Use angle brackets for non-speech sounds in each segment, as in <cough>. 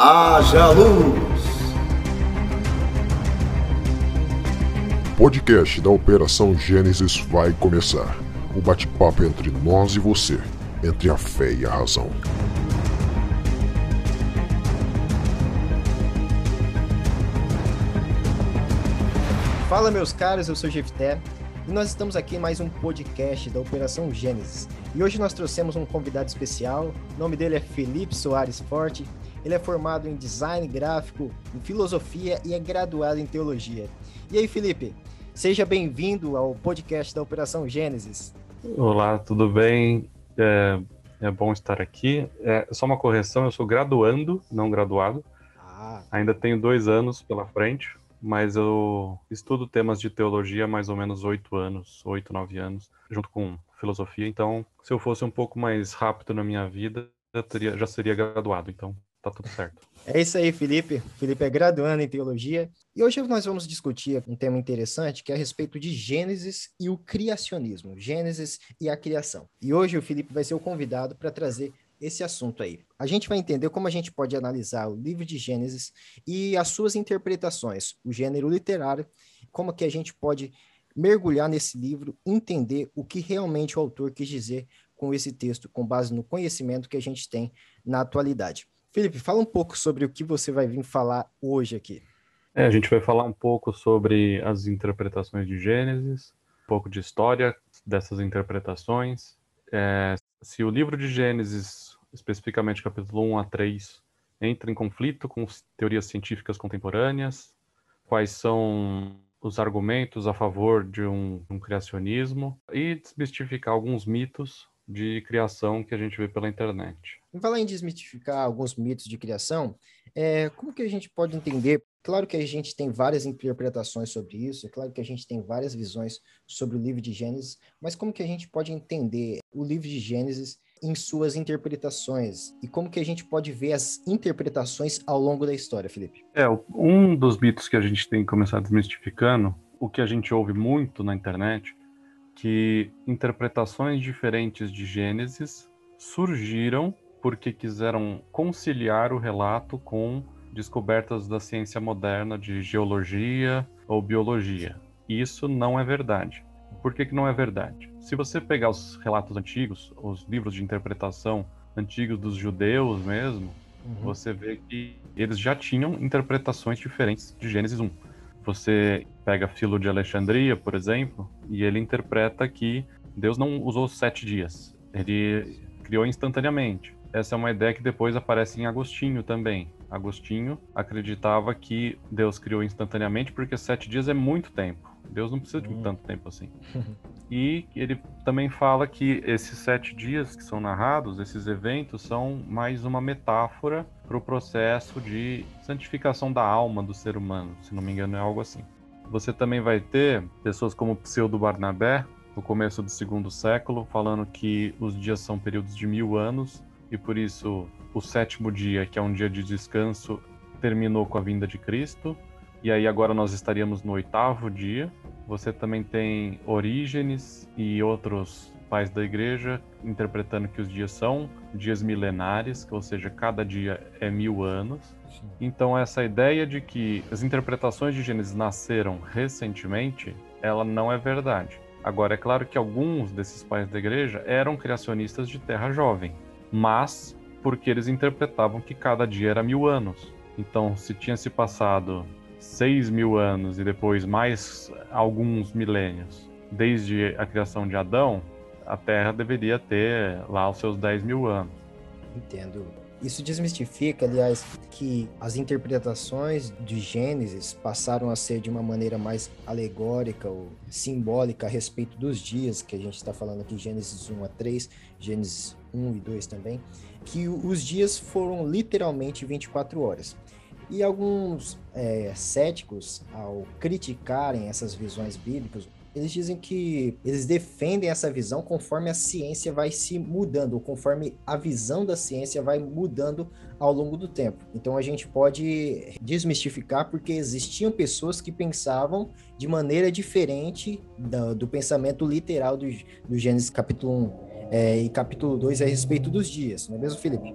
Haja luz! podcast da Operação Gênesis vai começar. O bate-papo entre nós e você, entre a fé e a razão. Fala meus caros, eu sou o Jefté e nós estamos aqui em mais um podcast da Operação Gênesis. E hoje nós trouxemos um convidado especial, o nome dele é Felipe Soares Forte, ele é formado em design gráfico, em filosofia e é graduado em teologia. E aí, Felipe, seja bem-vindo ao podcast da Operação Gênesis. Olá, tudo bem? É, é bom estar aqui. É, só uma correção, eu sou graduando, não graduado. Ah. Ainda tenho dois anos pela frente, mas eu estudo temas de teologia há mais ou menos oito anos, oito, nove anos, junto com filosofia. Então, se eu fosse um pouco mais rápido na minha vida, já, teria, já seria graduado. Então, tá tudo certo. É isso aí, Felipe. Felipe é graduando em teologia. E hoje nós vamos discutir um tema interessante que é a respeito de Gênesis e o criacionismo. Gênesis e a criação. E hoje o Felipe vai ser o convidado para trazer esse assunto aí. A gente vai entender como a gente pode analisar o livro de Gênesis e as suas interpretações, o gênero literário, como que a gente pode mergulhar nesse livro, entender o que realmente o autor quis dizer com esse texto, com base no conhecimento que a gente tem na atualidade. Felipe, fala um pouco sobre o que você vai vir falar hoje aqui. É, a gente vai falar um pouco sobre as interpretações de Gênesis, um pouco de história dessas interpretações. É, se o livro de Gênesis, especificamente capítulo 1 a 3, entra em conflito com teorias científicas contemporâneas, quais são os argumentos a favor de um, um criacionismo e desmistificar alguns mitos de criação que a gente vê pela internet. Em falar em desmitificar alguns mitos de criação, é, como que a gente pode entender? Claro que a gente tem várias interpretações sobre isso, é claro que a gente tem várias visões sobre o livro de Gênesis, mas como que a gente pode entender o livro de Gênesis em suas interpretações e como que a gente pode ver as interpretações ao longo da história, Felipe? É, um dos mitos que a gente tem que começar desmistificando, o que a gente ouve muito na internet, que interpretações diferentes de Gênesis surgiram porque quiseram conciliar o relato com descobertas da ciência moderna de geologia ou biologia. Isso não é verdade. Por que, que não é verdade? Se você pegar os relatos antigos, os livros de interpretação antigos dos judeus mesmo, uhum. você vê que eles já tinham interpretações diferentes de Gênesis 1. Você pega Filo de Alexandria, por exemplo, e ele interpreta que Deus não usou sete dias, ele criou instantaneamente. Essa é uma ideia que depois aparece em Agostinho também. Agostinho acreditava que Deus criou instantaneamente porque sete dias é muito tempo. Deus não precisa de hum. tanto tempo assim. <laughs> e ele também fala que esses sete dias que são narrados, esses eventos, são mais uma metáfora para o processo de santificação da alma do ser humano, se não me engano, é algo assim. Você também vai ter pessoas como Pseudo Barnabé, no começo do segundo século, falando que os dias são períodos de mil anos e por isso o sétimo dia, que é um dia de descanso, terminou com a vinda de Cristo. E aí agora nós estaríamos no oitavo dia. Você também tem Orígenes e outros pais da igreja interpretando que os dias são dias milenares, ou seja, cada dia é mil anos. Sim. Então essa ideia de que as interpretações de Gênesis nasceram recentemente, ela não é verdade. Agora é claro que alguns desses pais da igreja eram criacionistas de terra jovem, mas porque eles interpretavam que cada dia era mil anos. Então, se tinha se passado 6 mil anos e depois mais alguns milênios desde a criação de Adão, a Terra deveria ter lá os seus 10 mil anos. Entendo. Isso desmistifica, aliás, que as interpretações de Gênesis passaram a ser de uma maneira mais alegórica ou simbólica a respeito dos dias, que a gente está falando aqui, Gênesis 1 a 3, Gênesis 1 e 2 também, que os dias foram literalmente 24 horas. E alguns é, céticos, ao criticarem essas visões bíblicas, eles dizem que eles defendem essa visão conforme a ciência vai se mudando, ou conforme a visão da ciência vai mudando ao longo do tempo. Então a gente pode desmistificar porque existiam pessoas que pensavam de maneira diferente do, do pensamento literal do, do Gênesis capítulo 1 é, e capítulo 2 a respeito dos dias, não é mesmo, Felipe?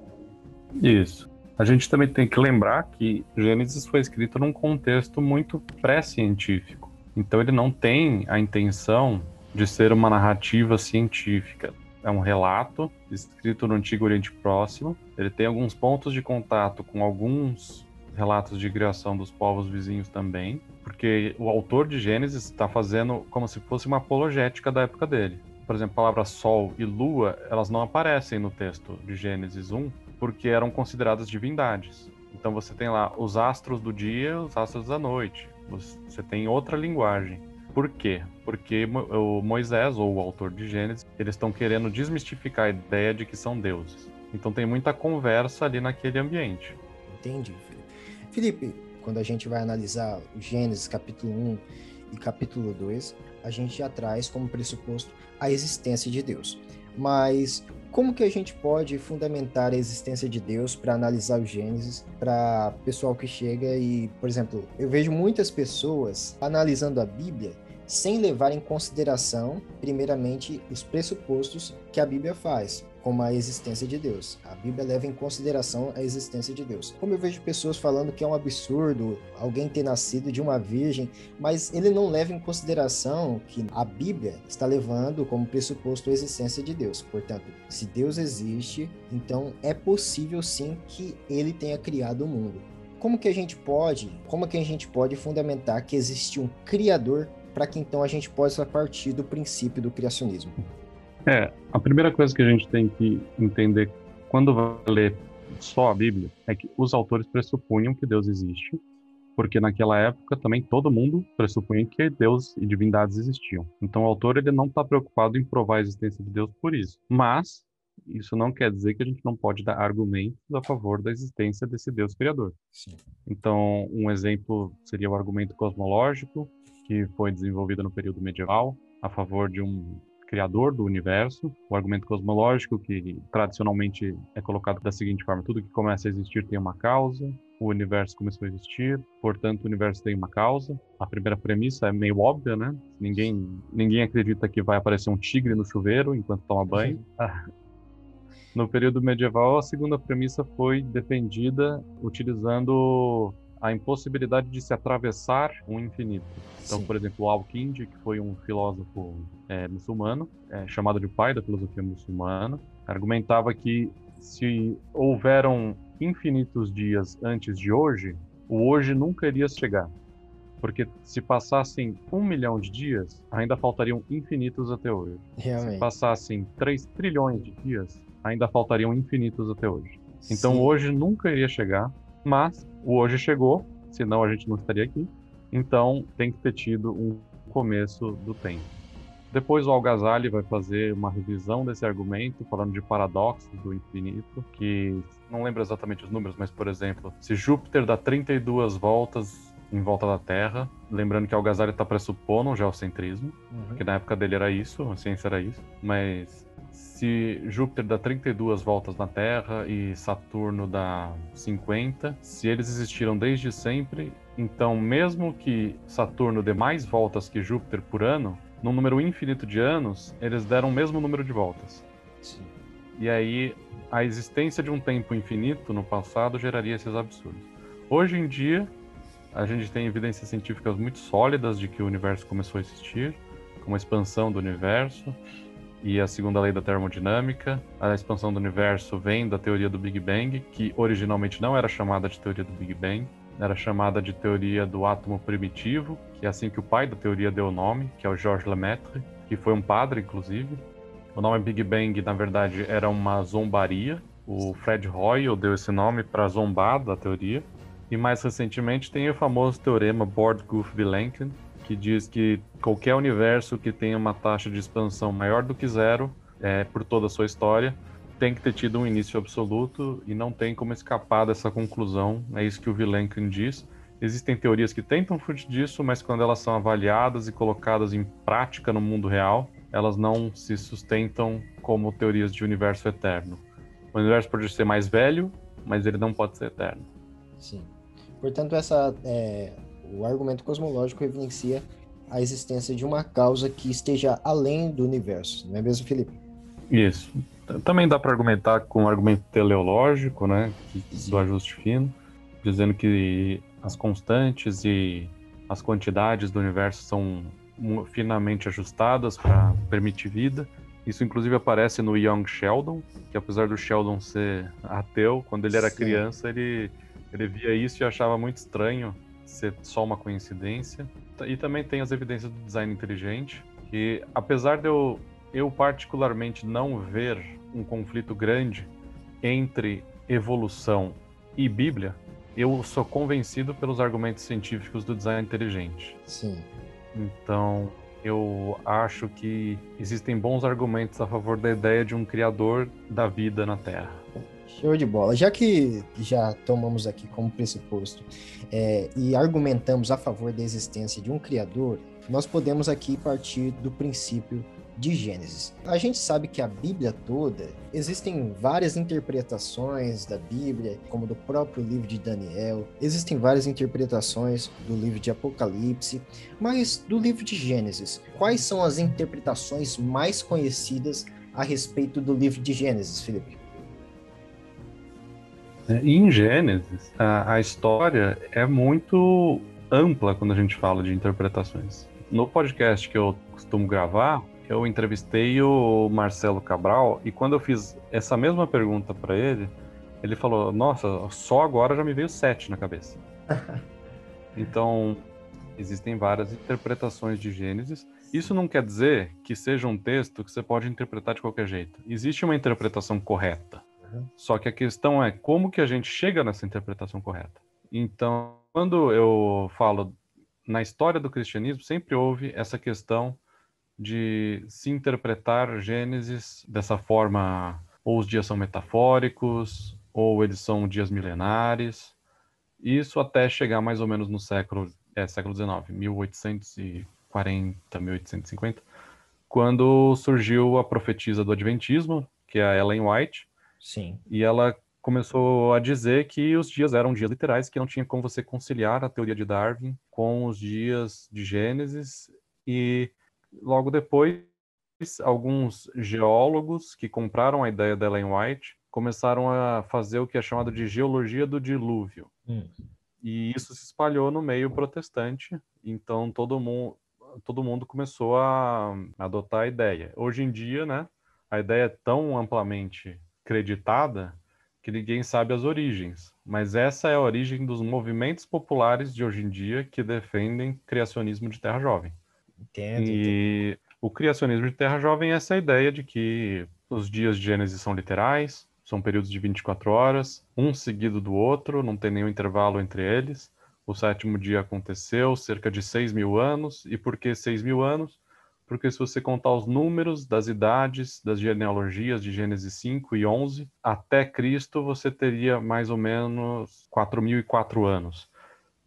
Isso. A gente também tem que lembrar que Gênesis foi escrito num contexto muito pré-científico. Então ele não tem a intenção de ser uma narrativa científica. É um relato escrito no Antigo Oriente Próximo. Ele tem alguns pontos de contato com alguns relatos de criação dos povos vizinhos também, porque o autor de Gênesis está fazendo como se fosse uma apologética da época dele. Por exemplo, a palavra sol e lua, elas não aparecem no texto de Gênesis 1, porque eram consideradas divindades. Então você tem lá os astros do dia, os astros da noite. Você tem outra linguagem. Por quê? Porque o Moisés, ou o autor de Gênesis, eles estão querendo desmistificar a ideia de que são deuses. Então tem muita conversa ali naquele ambiente. Entendi, Felipe. Felipe, quando a gente vai analisar Gênesis capítulo 1 e capítulo 2, a gente já traz como pressuposto a existência de Deus. Mas como que a gente pode fundamentar a existência de Deus para analisar o Gênesis para pessoal que chega e, por exemplo, eu vejo muitas pessoas analisando a Bíblia sem levar em consideração, primeiramente, os pressupostos que a Bíblia faz como a existência de Deus. A Bíblia leva em consideração a existência de Deus. Como eu vejo pessoas falando que é um absurdo alguém ter nascido de uma virgem, mas ele não leva em consideração que a Bíblia está levando como pressuposto a existência de Deus. Portanto, se Deus existe, então é possível sim que ele tenha criado o mundo. Como que a gente pode, como que a gente pode fundamentar que existe um criador para que então a gente possa partir do princípio do criacionismo? É, a primeira coisa que a gente tem que entender quando vai ler só a Bíblia é que os autores pressupunham que Deus existe, porque naquela época também todo mundo pressupunha que Deus e divindades existiam. Então o autor ele não está preocupado em provar a existência de Deus por isso. Mas isso não quer dizer que a gente não pode dar argumentos a favor da existência desse Deus criador. Sim. Então um exemplo seria o argumento cosmológico que foi desenvolvido no período medieval a favor de um criador do universo, o argumento cosmológico, que tradicionalmente é colocado da seguinte forma: tudo que começa a existir tem uma causa, o universo começou a existir, portanto o universo tem uma causa. A primeira premissa é meio óbvia, né? Ninguém, ninguém acredita que vai aparecer um tigre no chuveiro enquanto toma banho. <laughs> No período medieval, a segunda premissa foi defendida utilizando a impossibilidade de se atravessar um infinito. Então, Sim. por exemplo, Al-Kindi, que foi um filósofo é, muçulmano, é, chamado de pai da filosofia muçulmana, argumentava que se houveram infinitos dias antes de hoje, o hoje nunca iria chegar. Porque se passassem um milhão de dias, ainda faltariam infinitos até hoje. Realmente. Se passassem três trilhões de dias, ainda faltariam infinitos até hoje. Então Sim. hoje nunca iria chegar, mas o hoje chegou, senão a gente não estaria aqui. Então tem que ter tido um começo do tempo. Depois o Al-Ghazali vai fazer uma revisão desse argumento, falando de paradoxos do infinito, que não lembro exatamente os números, mas por exemplo, se Júpiter dá 32 voltas em volta da Terra, lembrando que Al-Ghazali está pressupondo o geocentrismo, uhum. que na época dele era isso, a ciência era isso, mas se Júpiter dá 32 voltas na Terra e Saturno dá 50, se eles existiram desde sempre, então mesmo que Saturno dê mais voltas que Júpiter por ano, num número infinito de anos, eles deram o mesmo número de voltas. Sim. E aí a existência de um tempo infinito no passado geraria esses absurdos. Hoje em dia, a gente tem evidências científicas muito sólidas de que o universo começou a existir, com a expansão do universo, e a segunda lei da termodinâmica. A expansão do universo vem da teoria do Big Bang, que originalmente não era chamada de teoria do Big Bang, era chamada de teoria do átomo primitivo, que é assim que o pai da teoria deu o nome, que é o Georges Lemaitre, que foi um padre, inclusive. O nome Big Bang, na verdade, era uma zombaria. O Fred Hoyle deu esse nome para zombar da teoria. E mais recentemente tem o famoso teorema Borde-Guth-Vilenkin, que diz que qualquer universo que tenha uma taxa de expansão maior do que zero, é, por toda a sua história, tem que ter tido um início absoluto e não tem como escapar dessa conclusão. É isso que o Vilenkin diz. Existem teorias que tentam fugir disso, mas quando elas são avaliadas e colocadas em prática no mundo real, elas não se sustentam como teorias de universo eterno. O universo pode ser mais velho, mas ele não pode ser eterno. Sim. Portanto, essa é, o argumento cosmológico evidencia a existência de uma causa que esteja além do universo, não é mesmo, Felipe? Isso. Também dá para argumentar com um argumento teleológico, né, do ajuste fino, dizendo que as constantes e as quantidades do universo são finamente ajustadas para permitir vida. Isso inclusive aparece no Young Sheldon, que apesar do Sheldon ser ateu, quando ele era Sim. criança, ele, ele via isso e achava muito estranho ser só uma coincidência. E também tem as evidências do design inteligente, que apesar de eu, eu particularmente não ver um conflito grande entre evolução e Bíblia, eu sou convencido pelos argumentos científicos do design inteligente. Sim. Então, eu acho que existem bons argumentos a favor da ideia de um criador da vida na Terra. Show de bola. Já que já tomamos aqui como pressuposto é, e argumentamos a favor da existência de um criador, nós podemos aqui partir do princípio de Gênesis. A gente sabe que a Bíblia toda, existem várias interpretações da Bíblia, como do próprio livro de Daniel, existem várias interpretações do livro de Apocalipse, mas do livro de Gênesis, quais são as interpretações mais conhecidas a respeito do livro de Gênesis, Felipe? É, em Gênesis, a, a história é muito ampla quando a gente fala de interpretações. No podcast que eu costumo gravar, eu entrevistei o Marcelo Cabral e quando eu fiz essa mesma pergunta para ele, ele falou: Nossa, só agora já me veio sete na cabeça. <laughs> então, existem várias interpretações de Gênesis. Isso não quer dizer que seja um texto que você pode interpretar de qualquer jeito. Existe uma interpretação correta. Só que a questão é como que a gente chega nessa interpretação correta. Então, quando eu falo na história do cristianismo, sempre houve essa questão de se interpretar Gênesis dessa forma, ou os dias são metafóricos, ou eles são dias milenares. Isso até chegar mais ou menos no século, é, século XIX, 1840, 1850, quando surgiu a profetisa do Adventismo, que é a Ellen White. Sim. E ela começou a dizer que os dias eram dias literais, que não tinha como você conciliar a teoria de Darwin com os dias de Gênesis e Logo depois, alguns geólogos que compraram a ideia da Ellen White começaram a fazer o que é chamado de geologia do dilúvio. Hum. E isso se espalhou no meio protestante, então todo mundo, todo mundo começou a adotar a ideia. Hoje em dia, né, a ideia é tão amplamente creditada que ninguém sabe as origens, mas essa é a origem dos movimentos populares de hoje em dia que defendem criacionismo de terra jovem. Entendo. E entendo. o criacionismo de Terra Jovem é essa ideia de que os dias de Gênesis são literais, são períodos de 24 horas, um seguido do outro, não tem nenhum intervalo entre eles. O sétimo dia aconteceu cerca de 6 mil anos. E por que 6 mil anos? Porque se você contar os números das idades, das genealogias de Gênesis 5 e 11, até Cristo você teria mais ou menos 4.004 anos.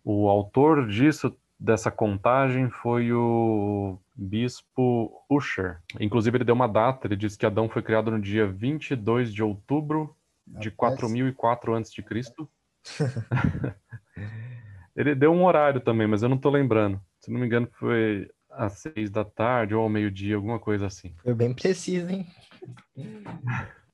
O autor disso dessa contagem foi o bispo Usher. Inclusive, ele deu uma data, ele disse que Adão foi criado no dia 22 de outubro de 4004 a.C. <laughs> ele deu um horário também, mas eu não estou lembrando. Se não me engano, foi às seis da tarde ou ao meio-dia, alguma coisa assim. Foi bem preciso, hein?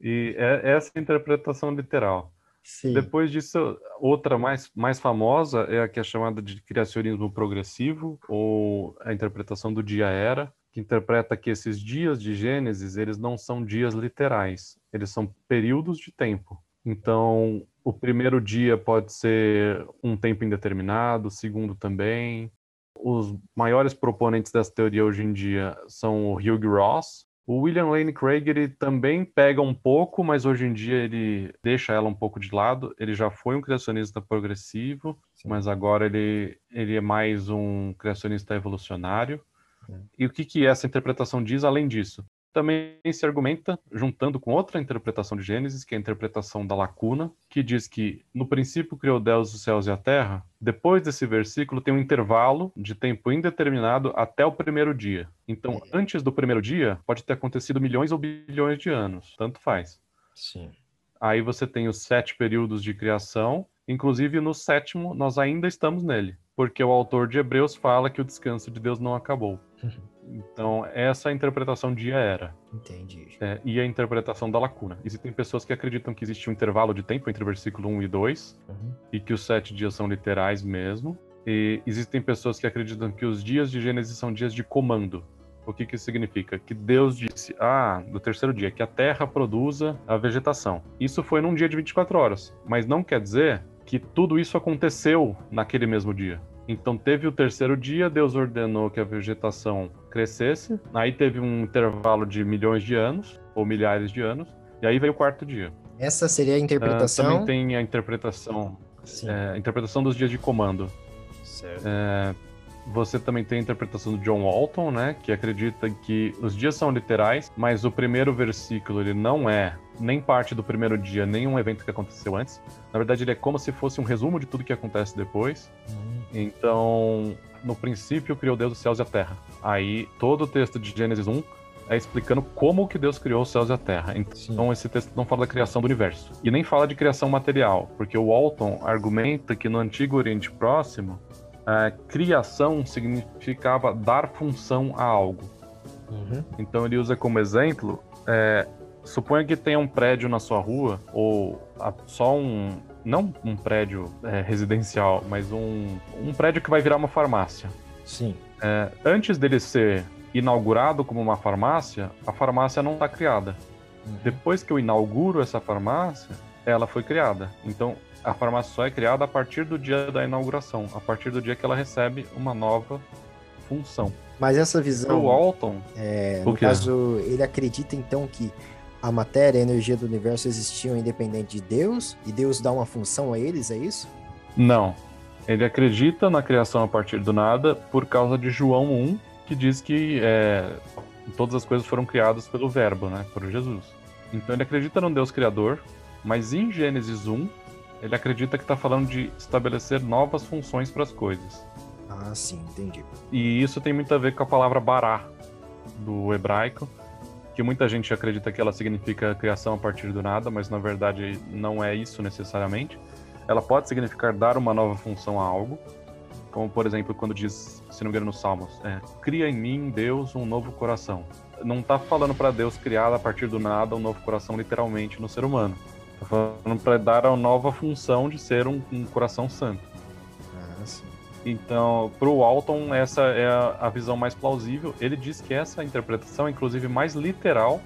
E é essa é a interpretação literal. Sim. Depois disso, outra mais, mais famosa é a que é chamada de criacionismo progressivo, ou a interpretação do dia-era, que interpreta que esses dias de Gênesis, eles não são dias literais, eles são períodos de tempo. Então, o primeiro dia pode ser um tempo indeterminado, o segundo também. Os maiores proponentes dessa teoria hoje em dia são o Hugh Ross, o William Lane Craig ele também pega um pouco, mas hoje em dia ele deixa ela um pouco de lado. Ele já foi um criacionista progressivo, Sim. mas agora ele, ele é mais um criacionista evolucionário. E o que, que essa interpretação diz além disso? Também se argumenta, juntando com outra interpretação de Gênesis, que é a interpretação da lacuna, que diz que no princípio criou Deus os céus e a terra. Depois desse versículo tem um intervalo de tempo indeterminado até o primeiro dia. Então, é. antes do primeiro dia, pode ter acontecido milhões ou bilhões de anos, tanto faz. Sim. Aí você tem os sete períodos de criação, inclusive no sétimo nós ainda estamos nele, porque o autor de Hebreus fala que o descanso de Deus não acabou. <laughs> Então, essa é a interpretação de era. Entendi. É, e a interpretação da lacuna. Existem pessoas que acreditam que existe um intervalo de tempo entre o versículo 1 e 2, Uhum. e que os sete dias são literais mesmo. E existem pessoas que acreditam que os dias de Gênesis são dias de comando. O que, que isso significa? Que Deus disse, ah, no terceiro dia, que a terra produza a vegetação. Isso foi num dia de 24 horas, mas não quer dizer que tudo isso aconteceu naquele mesmo dia. Então teve o terceiro dia, Deus ordenou que a vegetação crescesse, aí teve um intervalo de milhões de anos, ou milhares de anos, e aí veio o quarto dia. Essa seria a Ah, interpretação. também tem a interpretação, é, a interpretação dos dias de comando. Certo. É, você também tem a interpretação do John Walton, né, que acredita que os dias são literais, mas o primeiro versículo ele não é nem parte do primeiro dia, nem um evento que aconteceu antes. Na verdade, ele é como se fosse um resumo de tudo que acontece depois. Então, no princípio criou Deus os céus e a terra. Aí todo o texto de Gênesis 1 é explicando como que Deus criou os céus e a terra. Então esse texto não fala da criação do universo e nem fala de criação material, porque o Walton argumenta que no antigo Oriente Próximo a criação significava dar função a algo. Uhum. Então ele usa como exemplo, é, suponha que tenha um prédio na sua rua, ou só um, não um prédio é, residencial, mas um, um prédio que vai virar uma farmácia. Sim. É, antes dele ser inaugurado como uma farmácia, a farmácia não está criada. Uhum. Depois que eu inauguro essa farmácia, ela foi criada. Então, a farmácia só é criada a partir do dia da inauguração, a partir do dia que ela recebe uma nova função. Mas essa visão, o Walton, é, no caso, ele acredita então que a matéria e a energia do universo existiam independente de Deus e Deus dá uma função a eles, é isso? não. Ele acredita na criação a partir do nada por causa de João 1, que diz que é, todas as coisas foram criadas pelo Verbo, né, por Jesus. Então ele acredita num Deus criador, mas em Gênesis 1, ele acredita que está falando de estabelecer novas funções para as coisas. Ah, sim, entendi. E isso tem muito a ver com a palavra bará do hebraico, que muita gente acredita que ela significa criação a partir do nada, mas na verdade não é isso necessariamente. Ela pode significar dar uma nova função a algo, como por exemplo quando diz, se não me engano, nos Salmos, é, cria em mim, Deus, um novo coração. Não está falando para Deus criar a partir do nada um novo coração literalmente no ser humano. Está falando para dar a nova função de ser um- um coração santo. Ah, sim. Então, para o Walton, essa é a, visão mais plausível. Ele diz que essa interpretação é, inclusive, mais literal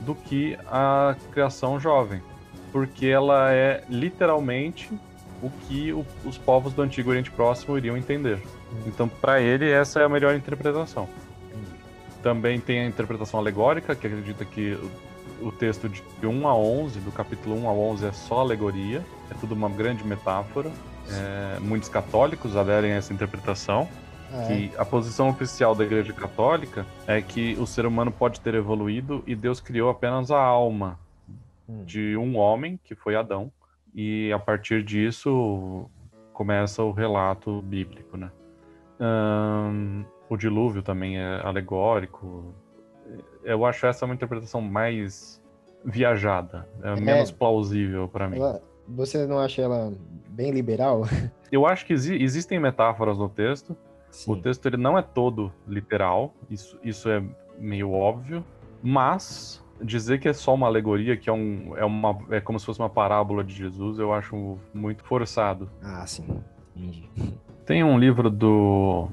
do que a criação jovem, porque ela é literalmente o que o- os povos do Antigo Oriente Próximo iriam entender. Então, para ele, essa é a melhor interpretação. Também tem a interpretação alegórica, que acredita que o texto de 1 a 11, do capítulo 1 a 11, é só alegoria, é tudo uma grande metáfora. É, muitos católicos aderem a essa interpretação, é? que a posição oficial da Igreja Católica é que o ser humano pode ter evoluído e Deus criou apenas a alma Hum. de um homem, que foi Adão, e a partir disso começa o relato bíblico, né? Ahn, o dilúvio também é alegórico. Eu acho essa uma interpretação mais viajada, é, É. menos plausível para mim. Ela- você não acha ela bem liberal? <laughs> Eu acho que exi- existem metáforas no texto. Sim. O texto ele não é todo literal, isso, isso é meio óbvio, mas dizer que é só uma alegoria, que é, um, é, uma, é como se fosse uma parábola de Jesus, eu acho muito forçado. Ah, sim. Entendi. <laughs> Tem um livro do.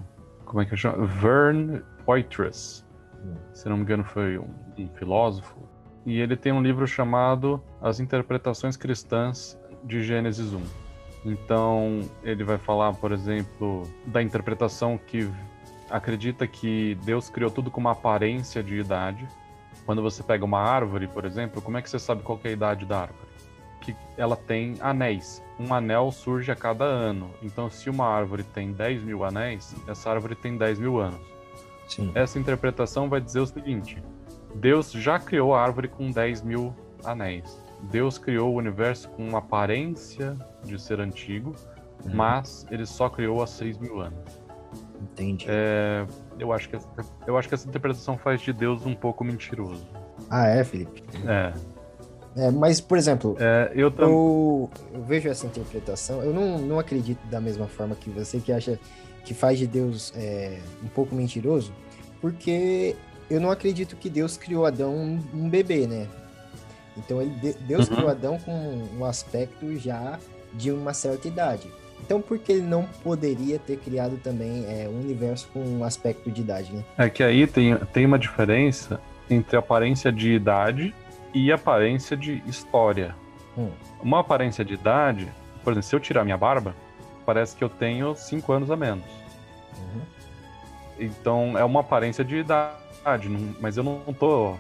Como é que chama? Vern Poitras. Hum. Se não me engano, foi um, um filósofo. E ele tem um livro chamado As Interpretações Cristãs de Gênesis 1. Então, ele vai falar, por exemplo, da interpretação que acredita que Deus criou tudo com uma aparência de idade. Quando você pega uma árvore, por exemplo, como é que você sabe qual é a idade da árvore? Que ela tem anéis. Um anel surge a cada ano. Então, se uma árvore tem 10 mil anéis, essa árvore tem 10 mil anos. Sim. Essa interpretação vai dizer o seguinte: Deus já criou a árvore com 10 mil anéis. Deus criou o universo com uma aparência de ser antigo, Uhum. mas ele só criou há 6 mil anos. Entendi. É, eu, acho que essa, eu acho que essa interpretação faz de Deus um pouco mentiroso. Ah, é, Felipe? É, É, mas, por exemplo, é, eu também. eu, eu vejo essa interpretação, eu não, não acredito da mesma forma que você, que acha que faz de Deus é, um pouco mentiroso, porque eu não acredito que Deus criou Adão um, um bebê, né? Então ele, Deus uhum. criou Adão com um aspecto já de uma certa idade. Então, por que ele não poderia ter criado também é, um universo com um aspecto de idade, né? É que aí tem, tem uma diferença entre aparência de idade e aparência de história. Hum. Uma aparência de idade, por exemplo, se eu tirar minha barba, parece que eu tenho 5 anos a menos. Uhum. Então, é uma aparência de idade, mas eu não tô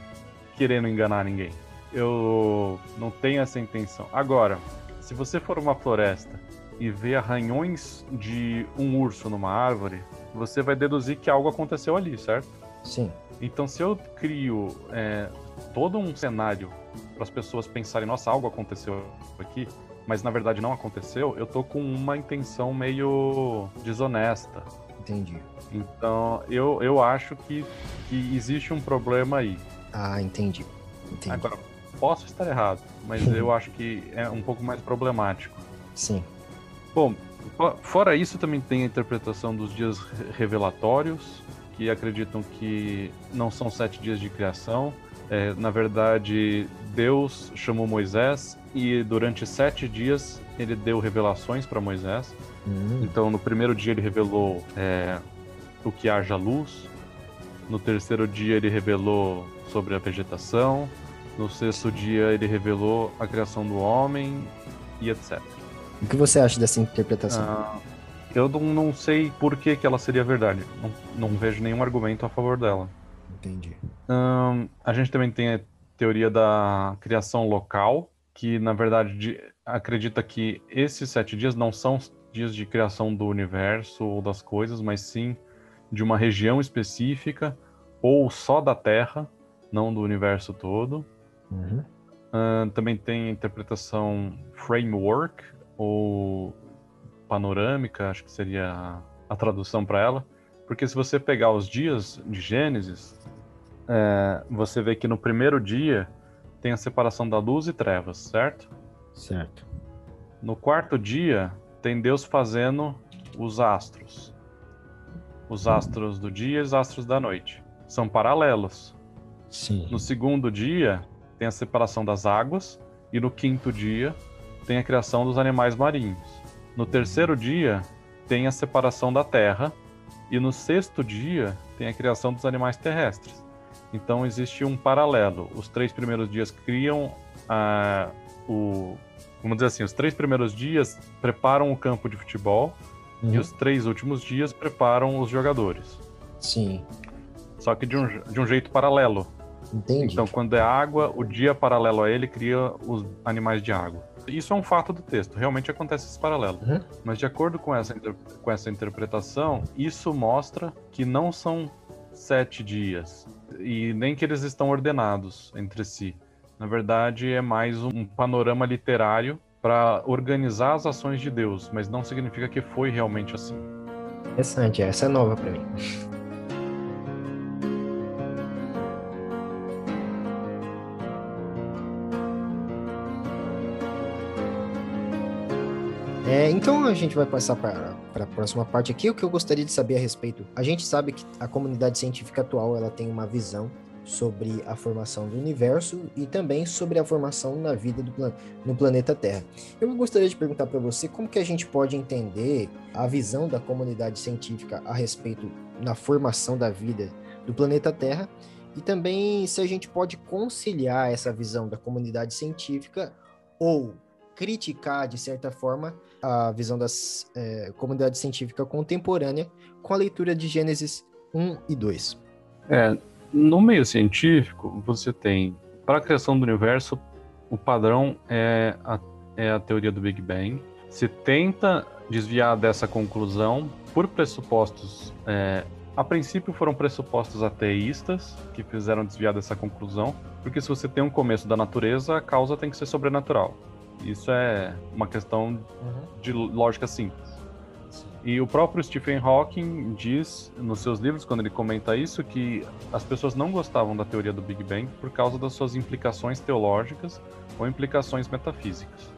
querendo enganar ninguém. Eu não tenho essa intenção. Agora, se você for uma floresta e ver arranhões de um urso numa árvore, você vai deduzir que algo aconteceu ali, certo? Sim. Então, se eu crio é, todo um cenário para as pessoas pensarem, nossa, algo aconteceu aqui, mas na verdade não aconteceu, eu tô com uma intenção meio desonesta. Entendi. Então, eu, eu acho que, que existe um problema aí. Ah, entendi. entendi. Agora, posso estar errado, mas eu acho que é um pouco mais problemático. Sim. Bom, fora isso, também tem a interpretação dos dias revelatórios, que acreditam que não são sete dias de criação. É, na verdade, Deus chamou Moisés e durante sete dias ele deu revelações para Moisés. Uhum. Então, no primeiro dia ele revelou é, o que haja luz. No terceiro dia ele revelou sobre a vegetação. No sexto dia ele revelou a criação do homem e etc. O que você acha dessa interpretação? Ah, eu não, não, sei por que, que ela seria verdade. Não, não vejo nenhum argumento a favor dela. Entendi. a gente também tem a teoria da criação local, que na verdade de, acredita que esses sete dias não são dias de criação do universo ou das coisas, mas sim de uma região específica ou só da Terra, não do universo todo. Uhum. Uh, também tem a interpretação framework, ou panorâmica, acho que seria a, a tradução para ela, porque se você pegar os dias de Gênesis, é, você vê que no primeiro dia tem a separação da luz e trevas, certo? Certo. No quarto dia tem Deus fazendo os astros, os astros do dia e os astros da noite. São paralelos. Sim. No segundo dia tem a separação das águas e no quinto dia tem a criação dos animais marinhos. No terceiro dia, tem a separação da terra. E no sexto dia, tem a criação dos animais terrestres. Então existe um paralelo. Os três primeiros dias criam a, o. Vamos dizer assim, os três primeiros dias preparam o campo de futebol uhum. e os três últimos dias preparam os jogadores. Sim. Só que de um, de um jeito paralelo. Entendi. Então, quando é água, o dia paralelo a ele cria os animais de água. Isso é um fato do texto, realmente acontece esse paralelo. Uhum. Mas de acordo com essa, com essa interpretação, isso mostra que não são sete dias e nem que eles estão ordenados entre si. Na verdade, é mais um panorama literário para organizar as ações de Deus, mas não significa que foi realmente assim. Interessante, essa é nova para mim. É, então a gente vai passar para a próxima parte aqui. O que eu gostaria de saber a respeito. A gente sabe que a comunidade científica atual ela tem uma visão sobre a formação do universo e também sobre a formação na vida plan no planeta Terra. Eu gostaria de perguntar para você como que a gente pode entender a visão da comunidade científica a respeito na formação da vida do planeta Terra e também se a gente pode conciliar essa visão da comunidade científica ou criticar, de certa forma, a visão da é, comunidade científica contemporânea com a leitura de Gênesis 1 e 2. É, no meio científico, você tem, para a criação do universo, o padrão é a, é a teoria do Big Bang. Se tenta desviar dessa conclusão por pressupostos. É, a princípio foram pressupostos ateístas que fizeram desviar dessa conclusão, porque se você tem um começo da natureza, a causa tem que ser sobrenatural. Isso é uma questão uhum. de lógica simples. E o próprio Stephen Hawking diz nos seus livros, quando ele comenta isso, que as pessoas não gostavam da teoria do Big Bang por causa das suas implicações teológicas ou implicações metafísicas.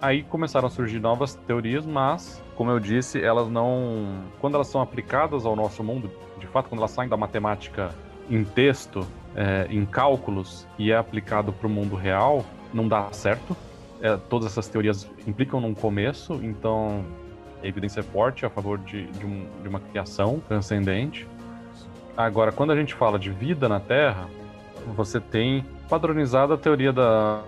Aí começaram a surgir novas teorias, mas, como eu disse, elas não. Quando elas são aplicadas ao nosso mundo, de fato, quando elas saem da matemática em texto, é, em cálculos, e é aplicado para o mundo real, não dá certo. É, todas essas teorias implicam num começo, então a evidência é forte a favor de, de, um, de uma criação transcendente. Agora, quando a gente fala de vida na Terra, você tem padronizada a teoria da,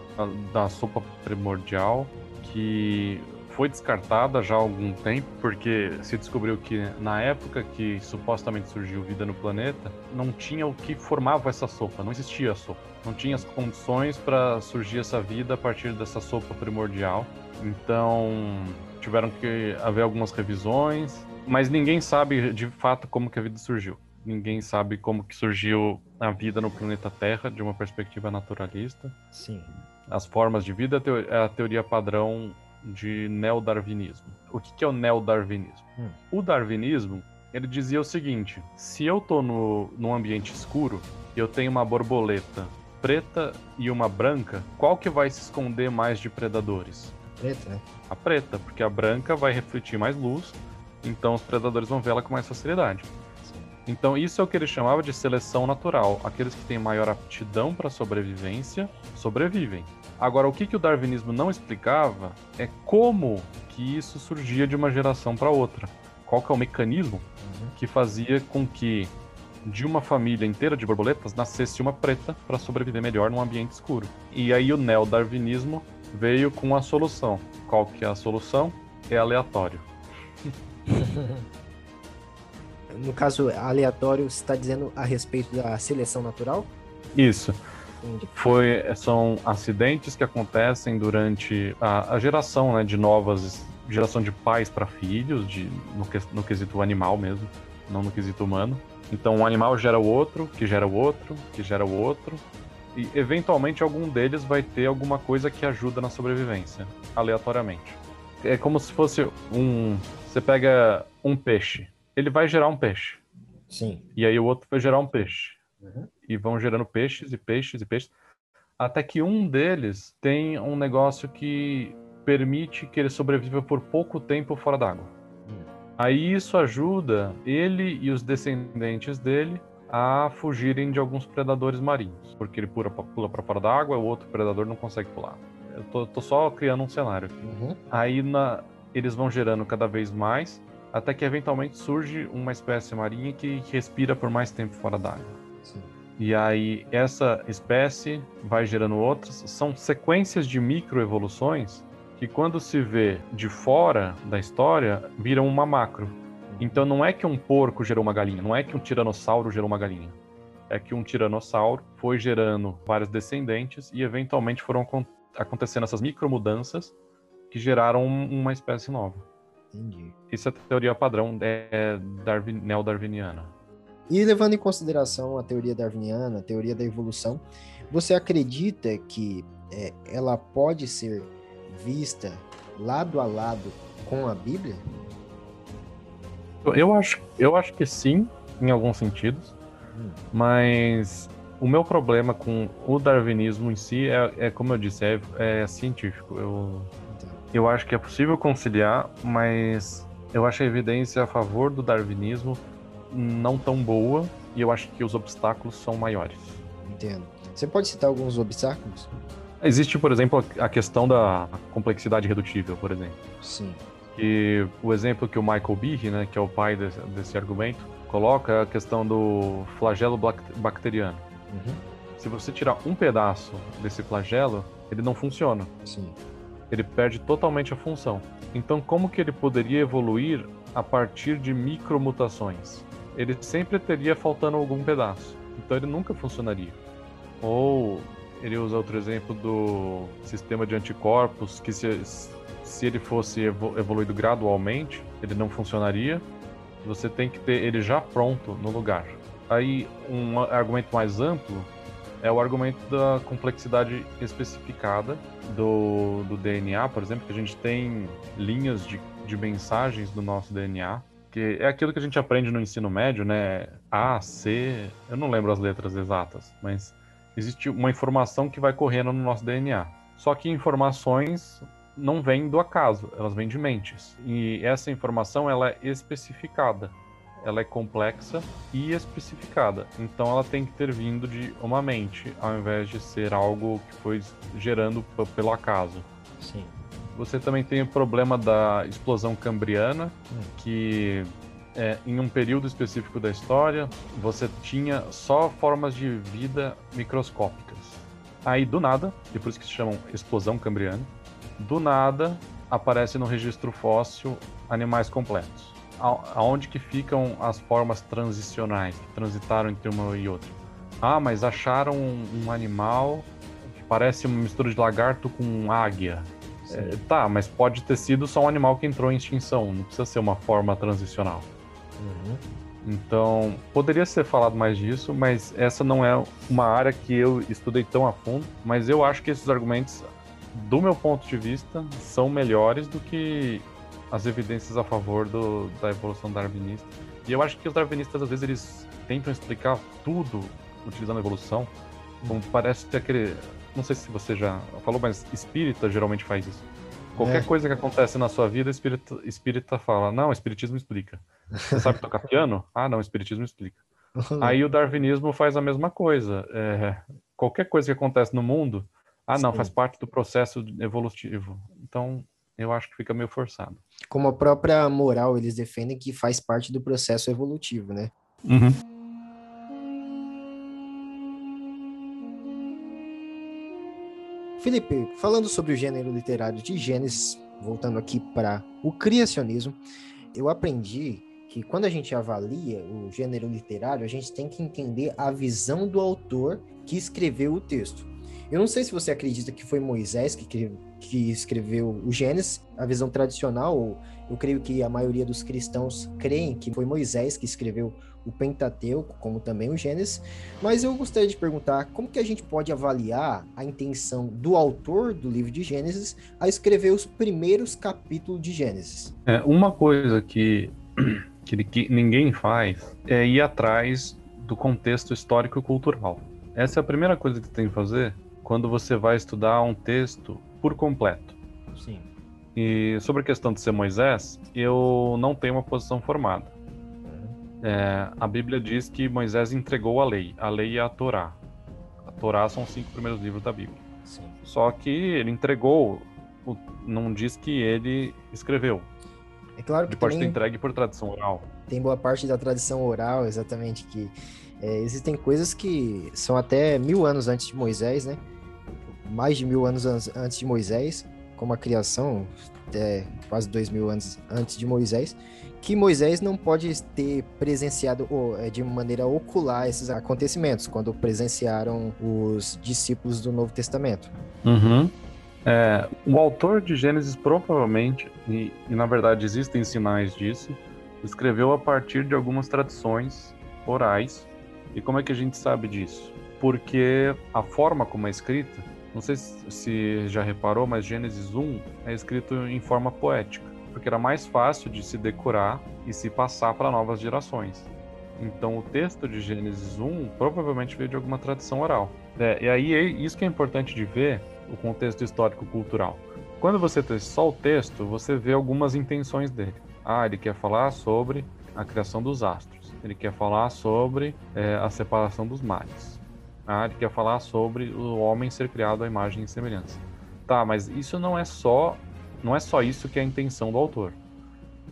da sopa primordial, que foi descartada já há algum tempo, porque se descobriu que na época que supostamente surgiu vida no planeta, não tinha o que formava essa sopa, não existia a sopa. Não tinha as condições para surgir essa vida a partir dessa sopa primordial. Então, tiveram que haver algumas revisões, mas ninguém sabe de fato como que a vida surgiu. Ninguém sabe como que surgiu a vida no planeta Terra de uma perspectiva naturalista. Sim. As formas de vida a teoria padrão de neodarwinismo. O que é o neodarwinismo? Hum. O darwinismo, ele dizia o seguinte, se eu tô no, num ambiente escuro, eu tenho uma borboleta preta e uma branca, qual que vai se esconder mais de predadores? Preta, né? A preta, porque a branca vai refletir mais luz, então os predadores vão ver ela com mais facilidade. Então, isso é o que ele chamava de seleção natural. Aqueles que têm maior aptidão para sobrevivência sobrevivem. Agora, o que, que o darwinismo não explicava é como que isso surgia de uma geração para outra. Qual que é o mecanismo uhum. que fazia com que de uma família inteira de borboletas nascesse uma preta para sobreviver melhor num ambiente escuro. E aí o neo-darwinismo veio com a solução. Qual que é a solução? É aleatório. <laughs> no caso, aleatório, você está dizendo a respeito da seleção natural? Isso. Foi, são acidentes que acontecem durante a, a geração né, de novas, geração de pais para filhos, de, no, no quesito animal mesmo, não no quesito humano. Então um animal gera o outro, que gera o outro, que gera o outro, e eventualmente algum deles vai ter alguma coisa que ajuda na sobrevivência, aleatoriamente. É como se fosse um. Você pega um peixe ele vai gerar um peixe. Sim. E aí o outro vai gerar um peixe. Uhum. E vão gerando peixes e peixes e peixes. Até que um deles tem um negócio que permite que ele sobreviva por pouco tempo fora d'água. Uhum. Aí isso ajuda ele e os descendentes dele a fugirem de alguns predadores marinhos. Porque ele pula, pula para fora d'água, o outro predador não consegue pular. Eu tô, tô só criando um cenário aqui. Uhum. Aí na, eles vão gerando cada vez mais até que eventualmente surge uma espécie marinha que respira por mais tempo fora d'água. E aí essa espécie vai gerando outras, são sequências de microevoluções que quando se vê de fora da história, viram uma macro. Então não é que um porco gerou uma galinha, não é que um tiranossauro gerou uma galinha. É que um tiranossauro foi gerando vários descendentes e eventualmente foram acontecendo essas micromudanças que geraram uma espécie nova. Entendi. Isso é a teoria padrão é Darwin, neo-darwiniana. E levando em consideração a teoria darwiniana, a teoria da evolução, você acredita que é, ela pode ser vista lado a lado com a Bíblia? Eu acho, eu acho que sim, em alguns sentidos, hum. mas o meu problema com o darwinismo em si é, é como eu disse, é, é científico. Eu eu acho que é possível conciliar, mas eu acho a evidência a favor do darwinismo não tão boa e eu acho que os obstáculos são maiores. Entendo. Você pode citar alguns obstáculos? Existe, por exemplo, a questão da complexidade redutível, por exemplo. Sim. E o exemplo que o Michael Behe, né, que é o pai desse, desse argumento, coloca é a questão do flagelo bacteriano. Uhum. Se você tirar um pedaço desse flagelo, ele não funciona. Sim ele perde totalmente a função. Então, como que ele poderia evoluir a partir de micromutações? Ele sempre teria faltando algum pedaço. Então, ele nunca funcionaria. Ou ele usa outro exemplo do sistema de anticorpos, que se, se ele fosse evoluído gradualmente, ele não funcionaria. Você tem que ter ele já pronto no lugar. Aí, um argumento mais amplo é o argumento da complexidade especificada do, do DNA, por exemplo, que a gente tem linhas de, de mensagens do nosso DNA, que é aquilo que a gente aprende no ensino médio, né? A, C, eu não lembro as letras exatas, mas existe uma informação que vai correndo no nosso DNA. Só que informações não vêm do acaso, elas vêm de mentes. E essa informação ela é especificada, ela é complexa e especificada. Então ela tem que ter vindo de uma mente, ao invés de ser algo que foi gerando pelo acaso. Sim. Você também tem o problema da explosão cambriana, hum. que é, em um período específico da história, você tinha só formas de vida microscópicas. Aí, do nada, e por isso que se chamam explosão cambriana, do nada aparece no registro fóssil animais completos. Aonde que ficam as formas transicionais que transitaram entre uma e outra? Ah, mas acharam um animal que parece uma mistura de lagarto com águia. É, tá, mas pode ter sido só um animal que entrou em extinção, não precisa ser uma forma transicional. Uhum. Então, poderia ser falado mais disso, mas essa não é uma área que eu estudei tão a fundo. Mas eu acho que esses argumentos, do meu ponto de vista, são melhores do que as evidências a favor do, da evolução darwinista. E eu acho que os darwinistas, às vezes, eles tentam explicar tudo utilizando a evolução, como parece ter aquele. Não sei se você já falou, mas espírita geralmente faz isso. Qualquer é. coisa que acontece na sua vida, espírita, espírita fala: Não, espiritismo explica. Você sabe tocar <laughs> piano? Ah, não, o espiritismo explica. Aí o darwinismo faz a mesma coisa. É, qualquer coisa que acontece no mundo, ah, não, Sim. faz parte do processo evolutivo. Então, eu acho que fica meio forçado. Como a própria moral, eles defendem que faz parte do processo evolutivo, né? Uhum. Felipe, falando sobre o gênero literário de Gênesis, voltando aqui para o criacionismo, eu aprendi que quando a gente avalia o gênero literário, a gente tem que entender a visão do autor que escreveu o texto. Eu não sei se você acredita que foi Moisés que, que escreveu o Gênesis, a visão tradicional, eu creio que a maioria dos cristãos creem que foi Moisés que escreveu o Pentateuco, como também o Gênesis, mas eu gostaria de perguntar como que a gente pode avaliar a intenção do autor do livro de Gênesis a escrever os primeiros capítulos de Gênesis. É, uma coisa que, <clears throat> que, que ninguém faz é ir atrás do contexto histórico e cultural. Essa é a primeira coisa que tem que fazer quando você vai estudar um texto por completo. Sim. E sobre a questão de ser Moisés, eu não tenho uma posição formada. É, a Bíblia diz que Moisés entregou a lei, a lei e a Torá. A Torá são os cinco primeiros livros da Bíblia. Sim. Só que ele entregou, não diz que ele escreveu. É claro que ele pode ter entregue por tradição oral. Tem boa parte da tradição oral, exatamente, que é, existem coisas que são até mil anos antes de Moisés, né? Mais de mil anos antes de Moisés, como a criação, até quase dois mil anos antes de Moisés, que Moisés não pode ter presenciado é, de maneira ocular esses acontecimentos, quando presenciaram os discípulos do Novo Testamento. Uhum. É, o autor de Gênesis provavelmente, e, e, na verdade existem sinais disso, escreveu a partir de algumas tradições orais. E como é que a gente sabe disso? Porque a forma como é escrita, não sei se já reparou, mas Gênesis 1 é escrito em forma poética porque era mais fácil de se decorar e se passar para novas gerações. Então o texto de Gênesis 1 provavelmente veio de alguma tradição oral. É, e aí é isso que é importante de ver o contexto histórico-cultural. Quando você tem só o texto, você vê algumas intenções dele. Ah, ele quer falar sobre a criação dos astros. Ele quer falar sobre é, a separação dos mares. Ah, ele quer falar sobre o homem ser criado à imagem e semelhança. Tá, mas isso não é só não é só isso que é a intenção do autor.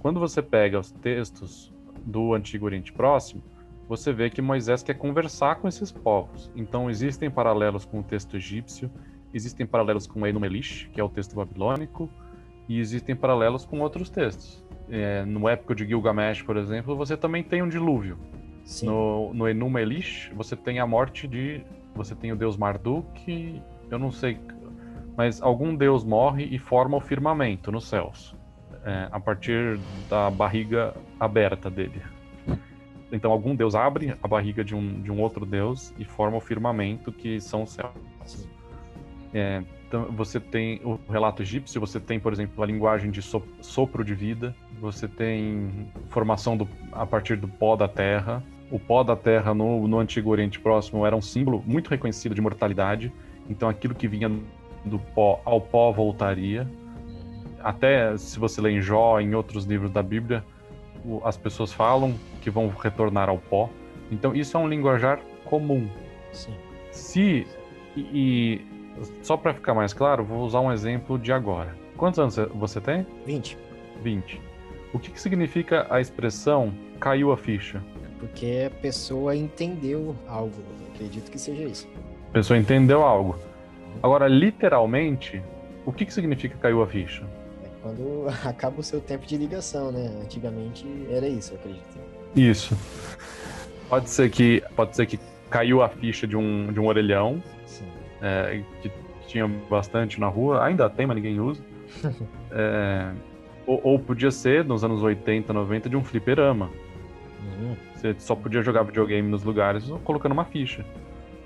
Quando você pega os textos do Antigo Oriente Próximo, você vê que Moisés quer conversar com esses povos. Então existem paralelos com o texto egípcio, existem paralelos com Enum Elish, que é o texto babilônico, e existem paralelos com outros textos. É, no épico de Gilgamesh, por exemplo, você também tem um dilúvio. Sim. No, no Enum Elish, você tem a morte de... Você tem o deus Marduk, eu não sei mas algum deus morre e forma o firmamento nos céus, é, a partir da barriga aberta dele. Então algum deus abre a barriga de um, de um outro deus e forma o firmamento que são os céus. É, então você tem o relato egípcio, você tem, por exemplo, a linguagem de sopro de vida, você tem formação do, a partir do pó da terra. O pó da terra no, no Antigo Oriente Próximo era um símbolo muito reconhecido de mortalidade. Então aquilo que vinha do pó ao pó voltaria. até se você lê em Jó, em outros livros da Bíblia, as pessoas falam que vão retornar ao pó. Então isso é um linguajar comum. Sim. Se e, e só para ficar mais claro, vou usar um exemplo de agora. Quantos anos você tem? 20. 20. O que, que significa a expressão caiu a ficha? Porque a pessoa entendeu algo. Acredito que seja isso. A pessoa entendeu algo. Agora, literalmente, o que, que significa caiu a ficha? É quando <laughs> acaba o seu tempo de ligação, né? Antigamente era isso, eu acredito. Isso. Pode ser que, pode ser que caiu a ficha de um, de um orelhão, é, que tinha bastante na rua, ainda tem, mas ninguém usa. <laughs> é, ou, ou, podia ser, nos anos 80, 90, de um fliperama. Uhum. Você só podia jogar videogame nos lugares colocando uma ficha.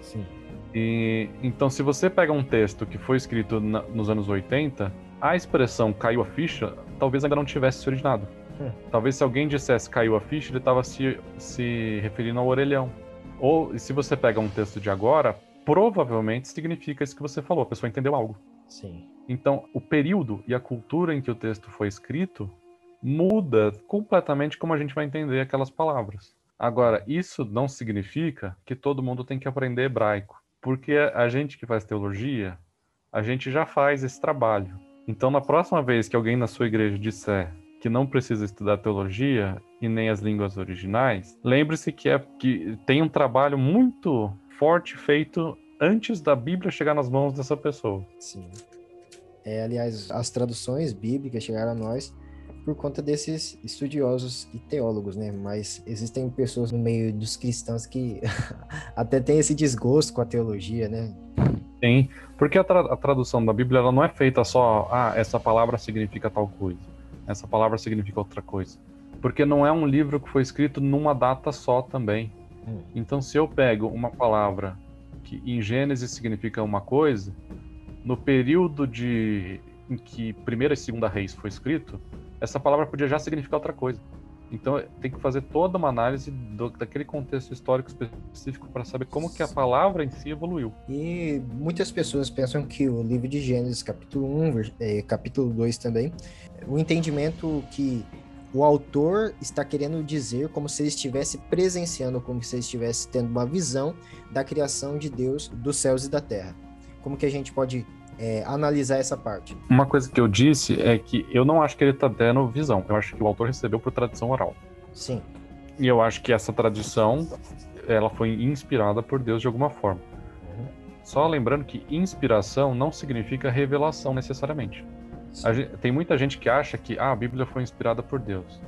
Sim. E, então, se você pega um texto que foi escrito na, nos anos 80, a expressão caiu a ficha talvez ainda não tivesse se originado. Hum. Talvez se alguém dissesse caiu a ficha, ele estava se, se referindo ao orelhão. Ou se você pega um texto de agora, provavelmente significa isso que você falou, a pessoa entendeu algo. Sim. Então, o período e a cultura em que o texto foi escrito muda completamente como a gente vai entender aquelas palavras. Agora, isso não significa que todo mundo tem que aprender hebraico, porque a gente que faz teologia, a gente já faz esse trabalho. Então, na próxima vez que alguém na sua igreja disser que não precisa estudar teologia e nem as línguas originais, lembre-se que, é, que tem um trabalho muito forte feito antes da Bíblia chegar nas mãos dessa pessoa. Sim. É, aliás, as traduções bíblicas chegaram a nós por conta desses estudiosos e teólogos, né? Mas existem pessoas no meio dos cristãos que <laughs> até têm esse desgosto com a teologia, né? Sim, porque a, tra a tradução da Bíblia ela não é feita só, ah, essa palavra significa tal coisa, essa palavra significa outra coisa. Porque não é um livro que foi escrito numa data só também. Hum. Então, se eu pego uma palavra que em Gênesis significa uma coisa, no período de em que Primeira e Segunda Reis foi escrito, essa palavra podia já significar outra coisa. Então tem que fazer toda uma análise do, daquele contexto histórico específico para saber como que a palavra em si evoluiu. E muitas pessoas pensam que o livro de Gênesis, capítulo 1, é, capítulo 2 também, o entendimento que o autor está querendo dizer como se ele estivesse presenciando, como se ele estivesse tendo uma visão da criação de Deus dos céus e da terra. Como que a gente pode é, analisar essa parte. Uma coisa que eu disse é que eu não acho que ele está dando visão. Eu acho que o autor recebeu por tradição oral. Sim. E eu acho que essa tradição ela foi inspirada por Deus de alguma forma. Uhum. Só lembrando que inspiração não significa revelação necessariamente. Gente, tem muita gente que acha que ah, a Bíblia foi inspirada por Deus.